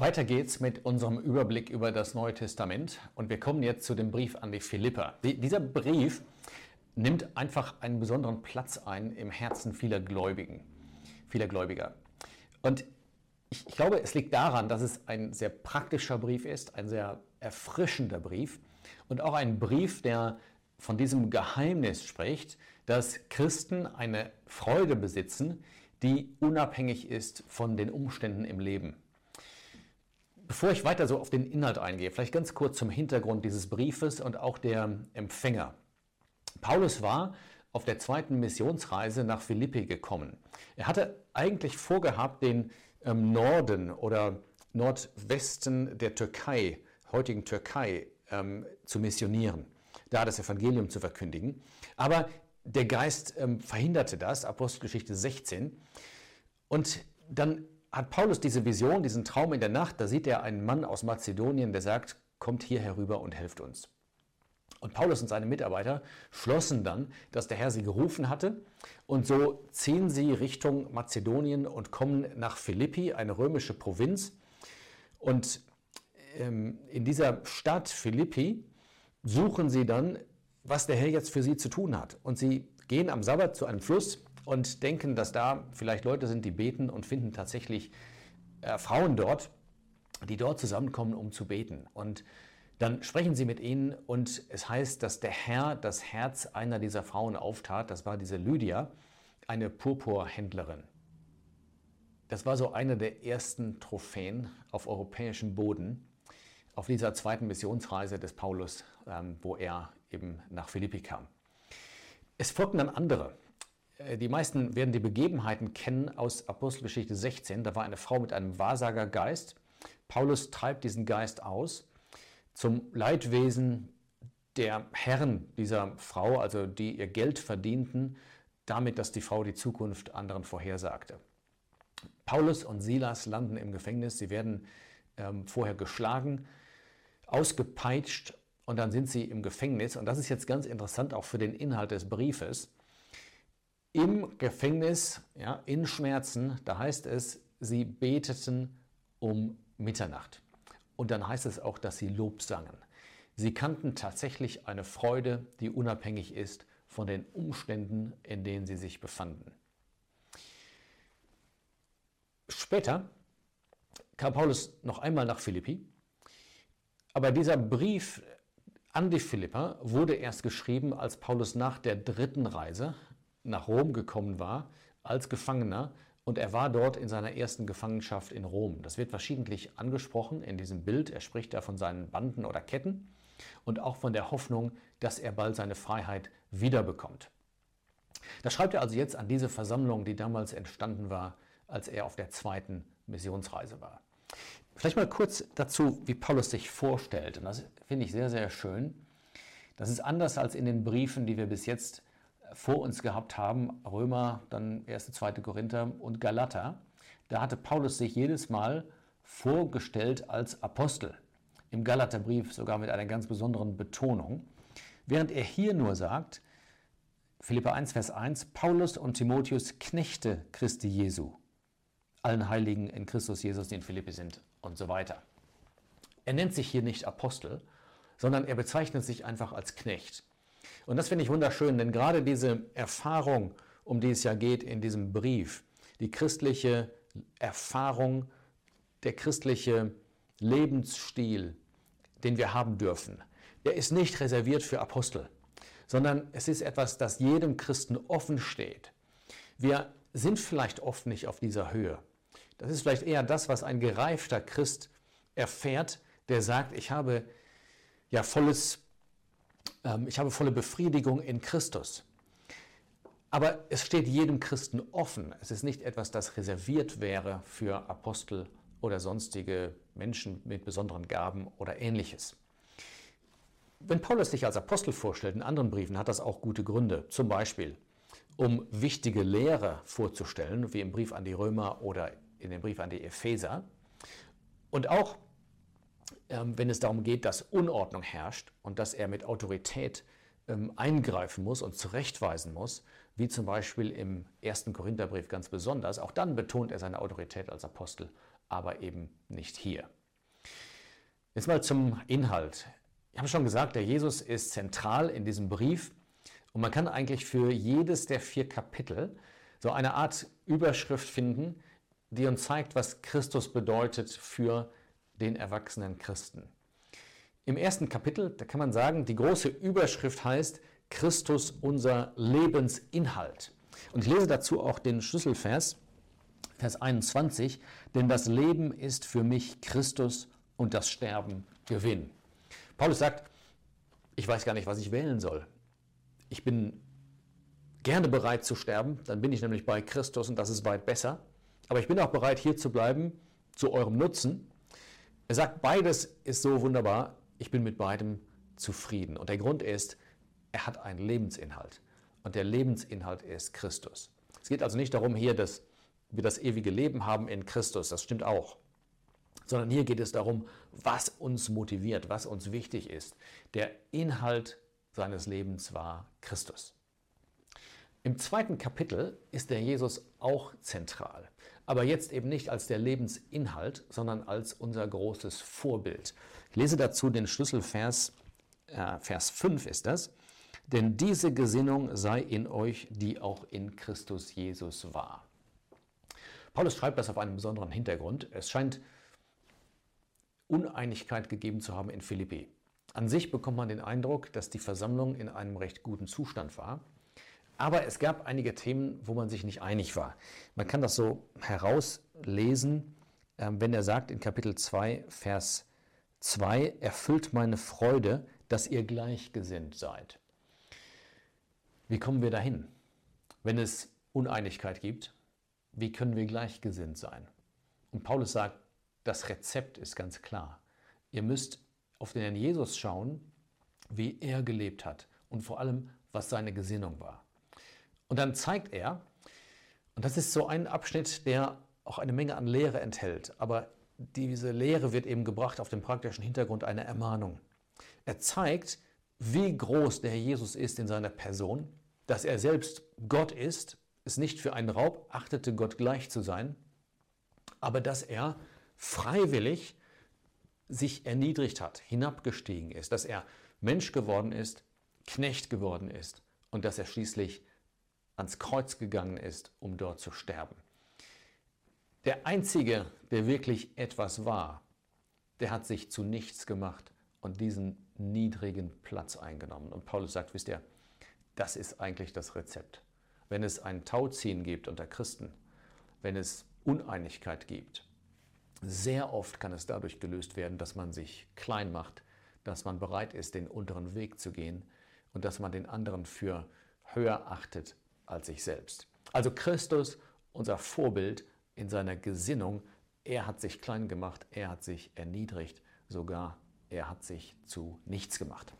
Weiter geht's mit unserem Überblick über das Neue Testament und wir kommen jetzt zu dem Brief an die Philipper. Dieser Brief nimmt einfach einen besonderen Platz ein im Herzen vieler Gläubigen, vieler Gläubiger. Und ich, ich glaube, es liegt daran, dass es ein sehr praktischer Brief ist, ein sehr erfrischender Brief und auch ein Brief, der von diesem Geheimnis spricht, dass Christen eine Freude besitzen, die unabhängig ist von den Umständen im Leben. Bevor ich weiter so auf den Inhalt eingehe, vielleicht ganz kurz zum Hintergrund dieses Briefes und auch der Empfänger. Paulus war auf der zweiten Missionsreise nach Philippi gekommen. Er hatte eigentlich vorgehabt, den ähm, Norden oder Nordwesten der Türkei, heutigen Türkei, ähm, zu missionieren, da das Evangelium zu verkündigen. Aber der Geist ähm, verhinderte das, Apostelgeschichte 16. Und dann hat Paulus diese Vision, diesen Traum in der Nacht, da sieht er einen Mann aus Mazedonien, der sagt, kommt hier herüber und helft uns. Und Paulus und seine Mitarbeiter schlossen dann, dass der Herr sie gerufen hatte. Und so ziehen sie Richtung Mazedonien und kommen nach Philippi, eine römische Provinz. Und ähm, in dieser Stadt Philippi suchen sie dann, was der Herr jetzt für sie zu tun hat. Und sie gehen am Sabbat zu einem Fluss und denken, dass da vielleicht Leute sind, die beten und finden tatsächlich äh, Frauen dort, die dort zusammenkommen, um zu beten. Und dann sprechen sie mit ihnen und es heißt, dass der Herr das Herz einer dieser Frauen auftat. Das war diese Lydia, eine Purpurhändlerin. Das war so eine der ersten Trophäen auf europäischem Boden auf dieser zweiten Missionsreise des Paulus, ähm, wo er eben nach Philippi kam. Es folgten dann andere. Äh, die meisten werden die Begebenheiten kennen aus Apostelgeschichte 16. Da war eine Frau mit einem Wahrsagergeist. Paulus treibt diesen Geist aus zum Leidwesen der Herren dieser Frau, also die ihr Geld verdienten, damit, dass die Frau die Zukunft anderen vorhersagte. Paulus und Silas landen im Gefängnis. Sie werden ähm, vorher geschlagen, ausgepeitscht und dann sind sie im Gefängnis. Und das ist jetzt ganz interessant auch für den Inhalt des Briefes im Gefängnis, ja, in Schmerzen, da heißt es, sie beteten um Mitternacht. Und dann heißt es auch, dass sie Lob sangen. Sie kannten tatsächlich eine Freude, die unabhängig ist von den Umständen, in denen sie sich befanden. Später kam Paulus noch einmal nach Philippi, aber dieser Brief an die Philipper wurde erst geschrieben, als Paulus nach der dritten Reise, nach Rom gekommen war als Gefangener und er war dort in seiner ersten Gefangenschaft in Rom. Das wird verschiedentlich angesprochen in diesem Bild. Er spricht da von seinen Banden oder Ketten und auch von der Hoffnung, dass er bald seine Freiheit wiederbekommt. Das schreibt er also jetzt an diese Versammlung, die damals entstanden war, als er auf der zweiten Missionsreise war. Vielleicht mal kurz dazu, wie Paulus sich vorstellt. Und das finde ich sehr, sehr schön. Das ist anders als in den Briefen, die wir bis jetzt vor uns gehabt haben, Römer, dann 1., 2. Korinther und Galater, da hatte Paulus sich jedes Mal vorgestellt als Apostel. Im Galaterbrief sogar mit einer ganz besonderen Betonung. Während er hier nur sagt, Philippa 1, Vers 1, Paulus und Timotheus Knechte Christi Jesu, allen Heiligen in Christus Jesus, die in Philippi sind und so weiter. Er nennt sich hier nicht Apostel, sondern er bezeichnet sich einfach als Knecht. Und das finde ich wunderschön, denn gerade diese Erfahrung, um die es ja geht in diesem Brief, die christliche Erfahrung, der christliche Lebensstil, den wir haben dürfen, der ist nicht reserviert für Apostel, sondern es ist etwas, das jedem Christen offen steht. Wir sind vielleicht oft nicht auf dieser Höhe. Das ist vielleicht eher das, was ein gereifter Christ erfährt, der sagt, ich habe ja volles ich habe volle Befriedigung in Christus. Aber es steht jedem Christen offen. Es ist nicht etwas, das reserviert wäre für Apostel oder sonstige Menschen mit besonderen Gaben oder ähnliches. Wenn Paulus sich als Apostel vorstellt, in anderen Briefen hat das auch gute Gründe. Zum Beispiel, um wichtige Lehre vorzustellen, wie im Brief an die Römer oder in dem Brief an die Epheser. Und auch ähm, wenn es darum geht, dass Unordnung herrscht und dass er mit Autorität ähm, eingreifen muss und zurechtweisen muss, wie zum Beispiel im ersten Korintherbrief ganz besonders. Auch dann betont er seine Autorität als Apostel, aber eben nicht hier. Jetzt mal zum Inhalt. Ich habe schon gesagt, der Jesus ist zentral in diesem Brief und man kann eigentlich für jedes der vier Kapitel so eine Art Überschrift finden, die uns zeigt, was Christus bedeutet für den erwachsenen Christen. Im ersten Kapitel, da kann man sagen, die große Überschrift heißt Christus unser Lebensinhalt. Und ich lese dazu auch den Schlüsselvers, Vers 21, denn das Leben ist für mich Christus und das Sterben Gewinn. Paulus sagt, ich weiß gar nicht, was ich wählen soll. Ich bin gerne bereit zu sterben, dann bin ich nämlich bei Christus und das ist weit besser. Aber ich bin auch bereit, hier zu bleiben, zu eurem Nutzen. Er sagt, beides ist so wunderbar, ich bin mit beidem zufrieden. Und der Grund ist, er hat einen Lebensinhalt. Und der Lebensinhalt ist Christus. Es geht also nicht darum, hier, dass wir das ewige Leben haben in Christus, das stimmt auch. Sondern hier geht es darum, was uns motiviert, was uns wichtig ist. Der Inhalt seines Lebens war Christus. Im zweiten Kapitel ist der Jesus auch zentral, aber jetzt eben nicht als der Lebensinhalt, sondern als unser großes Vorbild. Ich lese dazu den Schlüsselvers, äh, Vers 5 ist das. Denn diese Gesinnung sei in euch, die auch in Christus Jesus war. Paulus schreibt das auf einem besonderen Hintergrund. Es scheint Uneinigkeit gegeben zu haben in Philippi. An sich bekommt man den Eindruck, dass die Versammlung in einem recht guten Zustand war. Aber es gab einige Themen, wo man sich nicht einig war. Man kann das so herauslesen, ähm, wenn er sagt in Kapitel 2, Vers 2, erfüllt meine Freude, dass ihr gleichgesinnt seid. Wie kommen wir dahin? Wenn es Uneinigkeit gibt, wie können wir gleichgesinnt sein? Und Paulus sagt, das Rezept ist ganz klar. Ihr müsst auf den Herrn Jesus schauen, wie er gelebt hat und vor allem, was seine Gesinnung war. Und dann zeigt er, und das ist so ein Abschnitt, der auch eine Menge an Lehre enthält, aber diese Lehre wird eben gebracht auf dem praktischen Hintergrund einer Ermahnung. Er zeigt, wie groß der Herr Jesus ist in seiner Person, dass er selbst Gott ist, es nicht für einen Raub achtete, Gott gleich zu sein, aber dass er freiwillig sich erniedrigt hat, hinabgestiegen ist, dass er Mensch geworden ist, Knecht geworden ist und dass er schließlich ans Kreuz gegangen ist, um dort zu sterben. Der Einzige, der wirklich etwas war, der hat sich zu nichts gemacht und diesen niedrigen Platz eingenommen. Und Paulus sagt, wisst ihr, das ist eigentlich das Rezept. Wenn es ein Tauziehen gibt unter Christen, wenn es Uneinigkeit gibt, sehr oft kann es dadurch gelöst werden, dass man sich klein macht, dass man bereit ist, den unteren Weg zu gehen und dass man den anderen für höher achtet als sich selbst. Also Christus, unser Vorbild in seiner Gesinnung, er hat sich klein gemacht, er hat sich erniedrigt, sogar er hat sich zu nichts gemacht.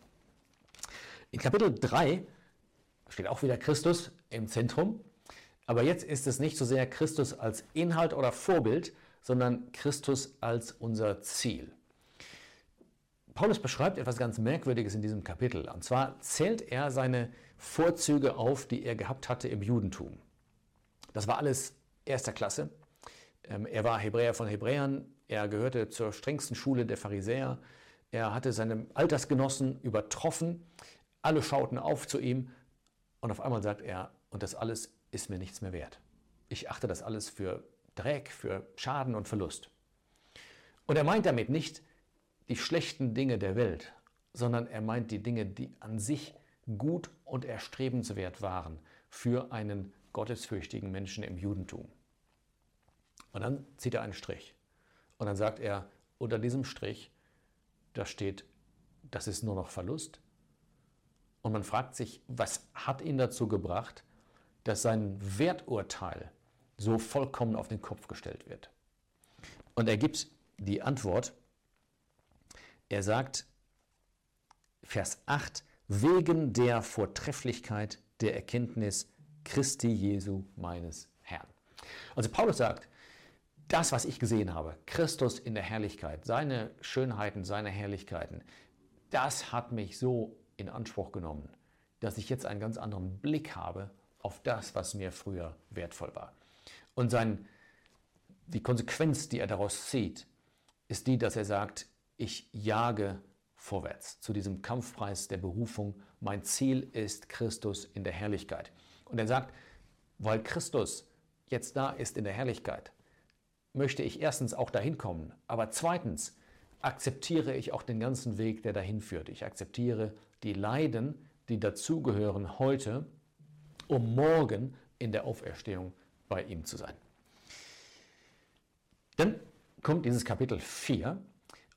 In Kapitel 3 steht auch wieder Christus im Zentrum, aber jetzt ist es nicht so sehr Christus als Inhalt oder Vorbild, sondern Christus als unser Ziel. Paulus beschreibt etwas ganz Merkwürdiges in diesem Kapitel. Und zwar zählt er seine Vorzüge auf, die er gehabt hatte im Judentum. Das war alles erster Klasse. Ähm, er war Hebräer von Hebräern, er gehörte zur strengsten Schule der Pharisäer, er hatte seine Altersgenossen übertroffen, alle schauten auf zu ihm und auf einmal sagt er, und das alles ist mir nichts mehr wert. Ich achte das alles für Dreck, für Schaden und Verlust. Und er meint damit nicht die schlechten Dinge der Welt, sondern er meint die Dinge, die an sich gut und erstrebenswert waren für einen gottesfürchtigen Menschen im Judentum. Und dann zieht er einen Strich. Und dann sagt er, unter diesem Strich, da steht, das ist nur noch Verlust. Und man fragt sich, was hat ihn dazu gebracht, dass sein Werturteil so vollkommen auf den Kopf gestellt wird. Und er gibt die Antwort. Er sagt, Vers 8, wegen der Vortrefflichkeit der Erkenntnis Christi Jesu meines Herrn. Also Paulus sagt, das, was ich gesehen habe, Christus in der Herrlichkeit, seine Schönheiten, seine Herrlichkeiten, das hat mich so in Anspruch genommen, dass ich jetzt einen ganz anderen Blick habe auf das, was mir früher wertvoll war. Und sein, die Konsequenz, die er daraus zieht, ist die, dass er sagt, ich jage vorwärts zu diesem Kampfpreis der Berufung. Mein Ziel ist Christus in der Herrlichkeit. Und er sagt, weil Christus jetzt da ist in der Herrlichkeit, möchte ich erstens auch dahin kommen, aber zweitens akzeptiere ich auch den ganzen Weg, der dahin führt. Ich akzeptiere die Leiden, die dazugehören heute, um morgen in der Auferstehung bei ihm zu sein. Dann kommt dieses Kapitel 4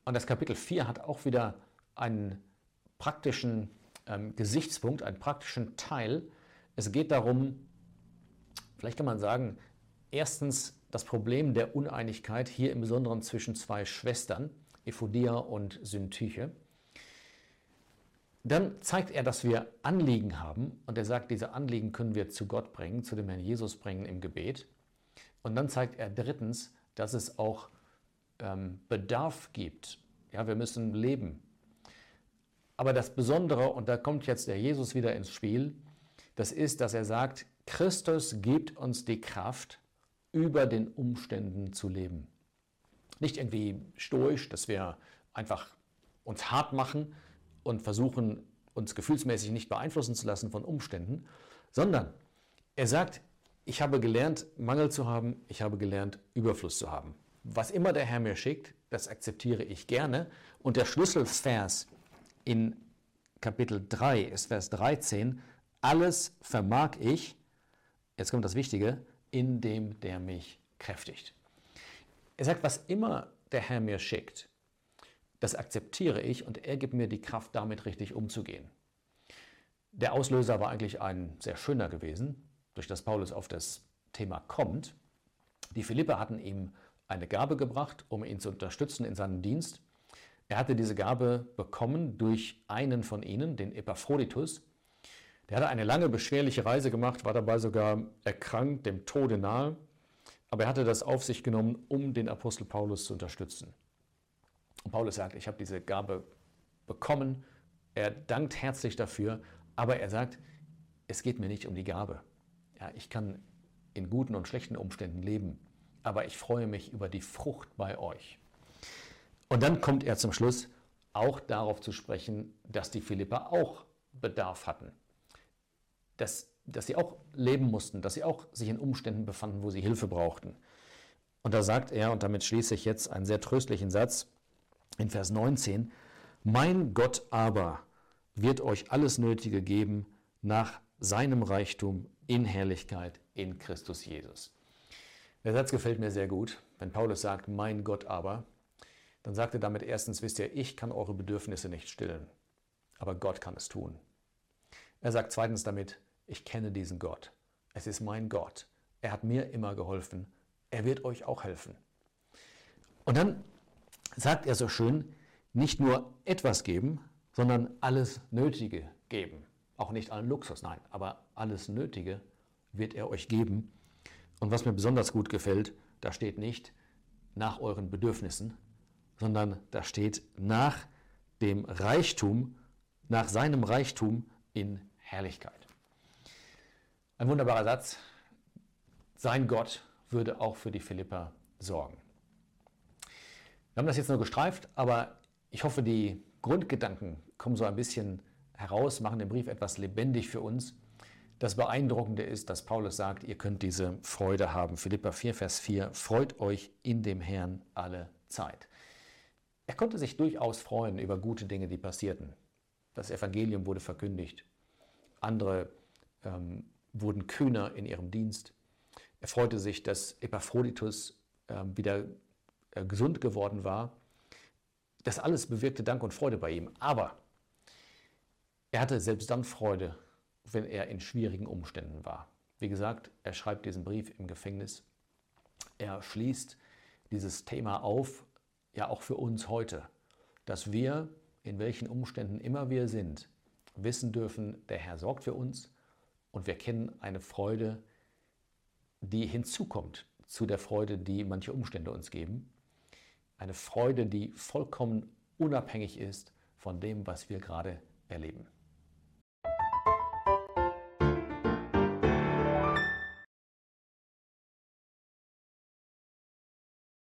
und das Kapitel 4 hat auch wieder einen praktischen ähm, Gesichtspunkt, einen praktischen Teil. Es geht darum, vielleicht kann man sagen, erstens das Problem der Uneinigkeit, hier im Besonderen zwischen zwei Schwestern, Ephodia und Syntyche. Dann zeigt er, dass wir Anliegen haben und er sagt, diese Anliegen können wir zu Gott bringen, zu dem Herrn Jesus bringen im Gebet. Und dann zeigt er drittens, dass es auch ähm, Bedarf gibt. Ja, wir müssen leben. Aber das Besondere, und da kommt jetzt der Jesus wieder ins Spiel, das ist, dass er sagt, Christus gibt uns die Kraft, über den Umständen zu leben. Nicht irgendwie stoisch, dass wir einfach uns hart machen und versuchen, uns gefühlsmäßig nicht beeinflussen zu lassen von Umständen, sondern er sagt, ich habe gelernt, Mangel zu haben, ich habe gelernt, Überfluss zu haben. Was immer der Herr mir schickt, das akzeptiere ich gerne. Und der Schlüsselvers in Kapitel 3 ist Vers 13, alles vermag ich, jetzt kommt das Wichtige, in dem der mich kräftigt. Er sagt, was immer der Herr mir schickt, das akzeptiere ich und er gibt mir die Kraft, damit richtig umzugehen. Der Auslöser war eigentlich ein sehr schöner gewesen, durch das Paulus auf das Thema kommt. Die Philipper hatten ihm eine Gabe gebracht, um ihn zu unterstützen in seinem Dienst. Er hatte diese Gabe bekommen durch einen von ihnen, den Epaphroditus. Der hatte eine lange, beschwerliche Reise gemacht, war dabei sogar erkrankt, dem Tode nahe. Aber er hatte das auf sich genommen, um den Apostel Paulus zu unterstützen. Und Paulus sagt, ich habe diese Gabe bekommen. Er dankt herzlich dafür, aber er sagt, es geht mir nicht um die Gabe. Ja, ich kann in guten und schlechten Umständen leben, aber ich freue mich über die Frucht bei euch. Und dann kommt er zum Schluss auch darauf zu sprechen, dass die Philipper auch Bedarf hatten. Dass, dass sie auch leben mussten, dass sie auch sich in Umständen befanden, wo sie Hilfe brauchten. Und da sagt er, und damit schließe ich jetzt einen sehr tröstlichen Satz in Vers 19, Mein Gott aber wird euch alles Nötige geben nach seinem Reichtum in Herrlichkeit in Christus Jesus. Der Satz gefällt mir sehr gut. Wenn Paulus sagt, mein Gott aber, dann sagt er damit erstens, wisst ihr, ich kann eure Bedürfnisse nicht stillen, aber Gott kann es tun. Er sagt zweitens damit, ich kenne diesen Gott. Es ist mein Gott. Er hat mir immer geholfen. Er wird euch auch helfen. Und dann sagt er so schön, nicht nur etwas geben, sondern alles Nötige geben. Auch nicht allen Luxus, nein, aber alles Nötige wird er euch geben. Und was mir besonders gut gefällt, da steht nicht nach euren Bedürfnissen, sondern da steht nach dem Reichtum, nach seinem Reichtum in Herrlichkeit. Ein wunderbarer Satz. Sein Gott würde auch für die Philipper sorgen. Wir haben das jetzt nur gestreift, aber ich hoffe, die Grundgedanken kommen so ein bisschen heraus, machen den Brief etwas lebendig für uns. Das Beeindruckende ist, dass Paulus sagt, ihr könnt diese Freude haben. Philippa 4, Vers 4, freut euch in dem Herrn alle Zeit. Er konnte sich durchaus freuen über gute Dinge, die passierten. Das Evangelium wurde verkündigt. Andere ähm, wurden kühner in ihrem Dienst. Er freute sich, dass Epaphroditus äh, wieder äh, gesund geworden war. Das alles bewirkte Dank und Freude bei ihm. Aber er hatte selbst dann Freude, wenn er in schwierigen Umständen war. Wie gesagt, er schreibt diesen Brief im Gefängnis. Er schließt dieses Thema auf ja auch für uns heute, dass wir, in welchen Umständen immer wir sind, wissen dürfen, der Herr sorgt für uns und wir kennen eine Freude, die hinzukommt zu der Freude, die manche Umstände uns geben. Eine Freude, die vollkommen unabhängig ist von dem, was wir gerade erleben.